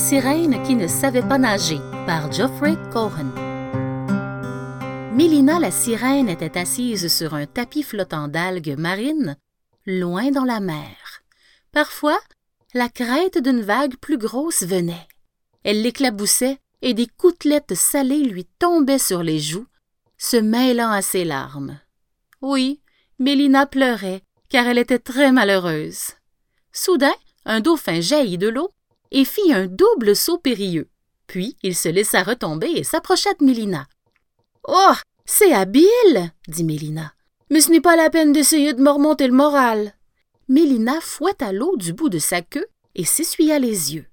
sirène qui ne savait pas nager par Geoffrey Cohen. Mélina la sirène était assise sur un tapis flottant d'algues marines, loin dans la mer. Parfois, la crête d'une vague plus grosse venait. Elle l'éclaboussait et des côtelettes salées lui tombaient sur les joues, se mêlant à ses larmes. Oui, Mélina pleurait, car elle était très malheureuse. Soudain, un dauphin jaillit de l'eau et fit un double saut périlleux. Puis il se laissa retomber et s'approcha de Mélina. Oh, c'est habile, dit Mélina. Mais ce n'est pas la peine d'essayer de me remonter le moral. Mélina fouetta l'eau du bout de sa queue et s'essuya les yeux.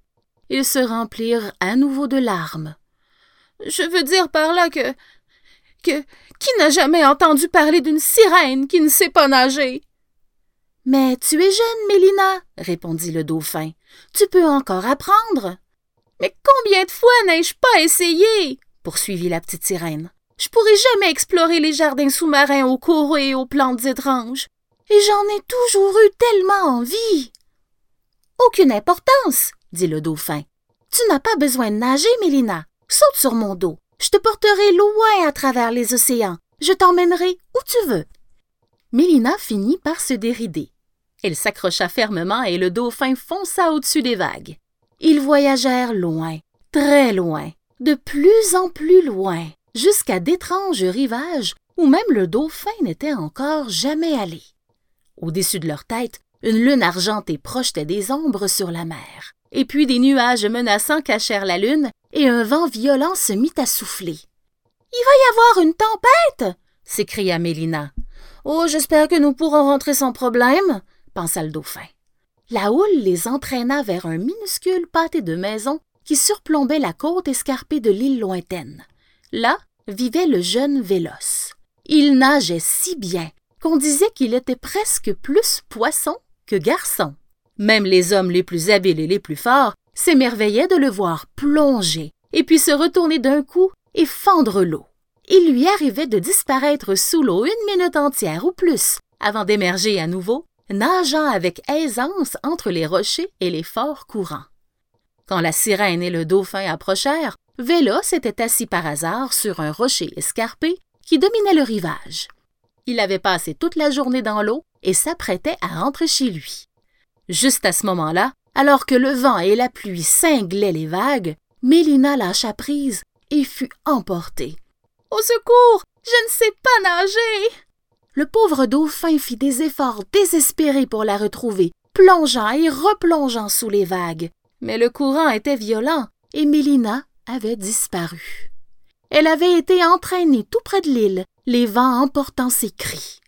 Ils se remplirent à nouveau de larmes. Je veux dire par là que. que. qui n'a jamais entendu parler d'une sirène qui ne sait pas nager? Mais tu es jeune, Mélina, répondit le dauphin. Tu peux encore apprendre. Mais combien de fois n'ai-je pas essayé? poursuivit la petite sirène. Je pourrai jamais explorer les jardins sous-marins aux coraux et aux plantes étranges. Et j'en ai toujours eu tellement envie. Aucune importance, dit le dauphin. Tu n'as pas besoin de nager, Mélina. Saute sur mon dos. Je te porterai loin à travers les océans. Je t'emmènerai où tu veux. Mélina finit par se dérider. Elle s'accrocha fermement et le dauphin fonça au-dessus des vagues. Ils voyagèrent loin, très loin, de plus en plus loin, jusqu'à d'étranges rivages où même le dauphin n'était encore jamais allé. Au-dessus de leur tête, une lune argentée projetait des ombres sur la mer, et puis des nuages menaçants cachèrent la lune, et un vent violent se mit à souffler. Il va y avoir une tempête s'écria Mélina. Oh, j'espère que nous pourrons rentrer sans problème, pensa le dauphin. La houle les entraîna vers un minuscule pâté de maisons qui surplombait la côte escarpée de l'île lointaine. Là vivait le jeune Véloce. Il nageait si bien qu'on disait qu'il était presque plus poisson que garçon. Même les hommes les plus habiles et les plus forts s'émerveillaient de le voir plonger et puis se retourner d'un coup et fendre l'eau. Il lui arrivait de disparaître sous l'eau une minute entière ou plus avant d'émerger à nouveau, nageant avec aisance entre les rochers et les forts courants. Quand la sirène et le dauphin approchèrent, Vélos était assis par hasard sur un rocher escarpé qui dominait le rivage. Il avait passé toute la journée dans l'eau et s'apprêtait à rentrer chez lui. Juste à ce moment-là, alors que le vent et la pluie cinglaient les vagues, Mélina lâcha prise et fut emportée. Au secours! Je ne sais pas nager! Le pauvre dauphin fit des efforts désespérés pour la retrouver, plongeant et replongeant sous les vagues. Mais le courant était violent et Mélina avait disparu. Elle avait été entraînée tout près de l'île, les vents emportant ses cris.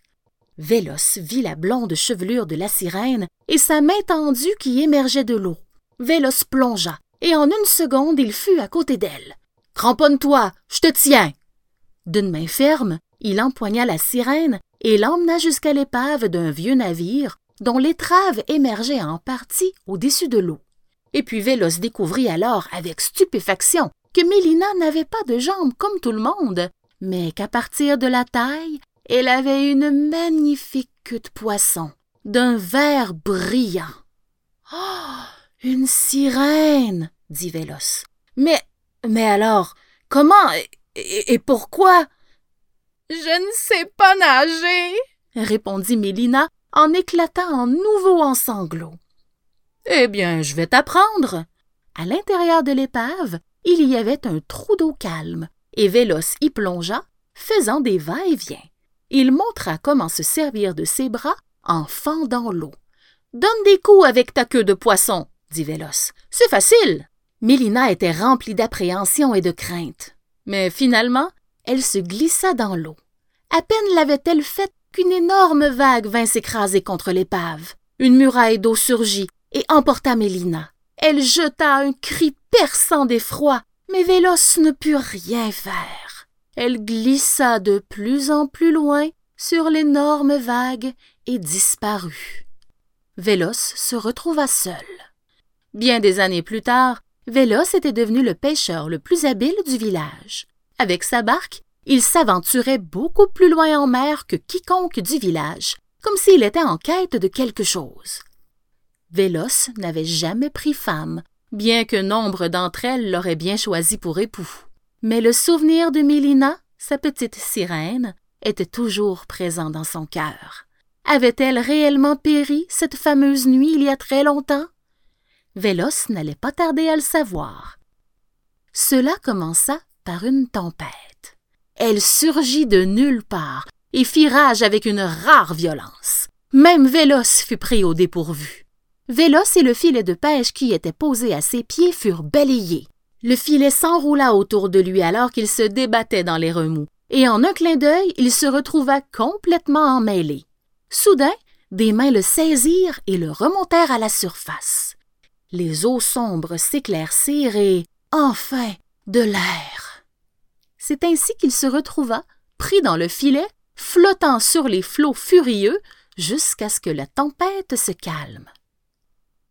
Vélos vit la blonde chevelure de la sirène et sa main tendue qui émergeait de l'eau. Vélos plongea, et en une seconde il fut à côté d'elle. Cramponne-toi, je te tiens. D'une main ferme, il empoigna la sirène et l'emmena jusqu'à l'épave d'un vieux navire dont l'étrave émergeait en partie au-dessus de l'eau. Et puis Vélos découvrit alors avec stupéfaction que Mélina n'avait pas de jambes comme tout le monde, mais qu'à partir de la taille, elle avait une magnifique queue de poisson, d'un vert brillant. Oh, une sirène, dit Vélos. Mais, mais alors, comment et, et pourquoi? Je ne sais pas nager, répondit Mélina en éclatant en nouveau en sanglots. Eh bien, je vais t'apprendre. À l'intérieur de l'épave, il y avait un trou d'eau calme, et Vélos y plongea, faisant des va-et-vient. Il montra comment se servir de ses bras en fendant l'eau. Donne des coups avec ta queue de poisson, dit Vélos. C'est facile. Mélina était remplie d'appréhension et de crainte. Mais finalement, elle se glissa dans l'eau. À peine l'avait-elle faite qu'une énorme vague vint s'écraser contre l'épave. Une muraille d'eau surgit et emporta Mélina. Elle jeta un cri perçant d'effroi, mais Vélos ne put rien faire. Elle glissa de plus en plus loin sur l'énorme vague et disparut. Vélos se retrouva seul. Bien des années plus tard, Vélos était devenu le pêcheur le plus habile du village. Avec sa barque, il s'aventurait beaucoup plus loin en mer que quiconque du village, comme s'il était en quête de quelque chose. Vélos n'avait jamais pris femme, bien que nombre d'entre elles l'auraient bien choisi pour époux. Mais le souvenir de Mélina, sa petite sirène, était toujours présent dans son cœur. Avait-elle réellement péri cette fameuse nuit il y a très longtemps? Vélos n'allait pas tarder à le savoir. Cela commença par une tempête. Elle surgit de nulle part et fit rage avec une rare violence. Même Vélos fut pris au dépourvu. Vélos et le filet de pêche qui était posé à ses pieds furent balayés. Le filet s'enroula autour de lui alors qu'il se débattait dans les remous, et en un clin d'œil il se retrouva complètement emmêlé. Soudain, des mains le saisirent et le remontèrent à la surface. Les eaux sombres s'éclaircirent et, enfin, de l'air. C'est ainsi qu'il se retrouva, pris dans le filet, flottant sur les flots furieux, jusqu'à ce que la tempête se calme.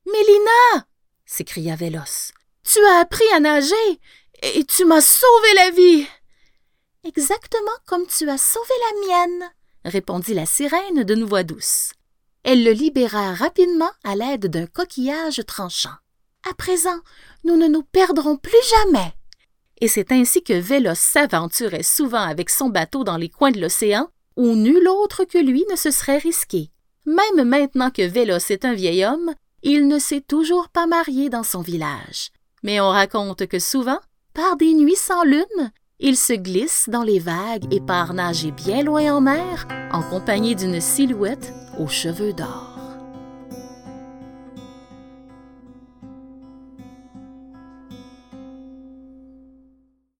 Mélina s'écria Vélos. Tu as appris à nager et tu m'as sauvé la vie. Exactement comme tu as sauvé la mienne, répondit la sirène d'une voix douce. Elle le libéra rapidement à l'aide d'un coquillage tranchant. À présent, nous ne nous perdrons plus jamais. Et c'est ainsi que Vélos s'aventurait souvent avec son bateau dans les coins de l'océan, où nul autre que lui ne se serait risqué. Même maintenant que Vélos est un vieil homme, il ne s'est toujours pas marié dans son village. Mais on raconte que souvent, par des nuits sans lune, il se glisse dans les vagues et part nager bien loin en mer en compagnie d'une silhouette aux cheveux d'or.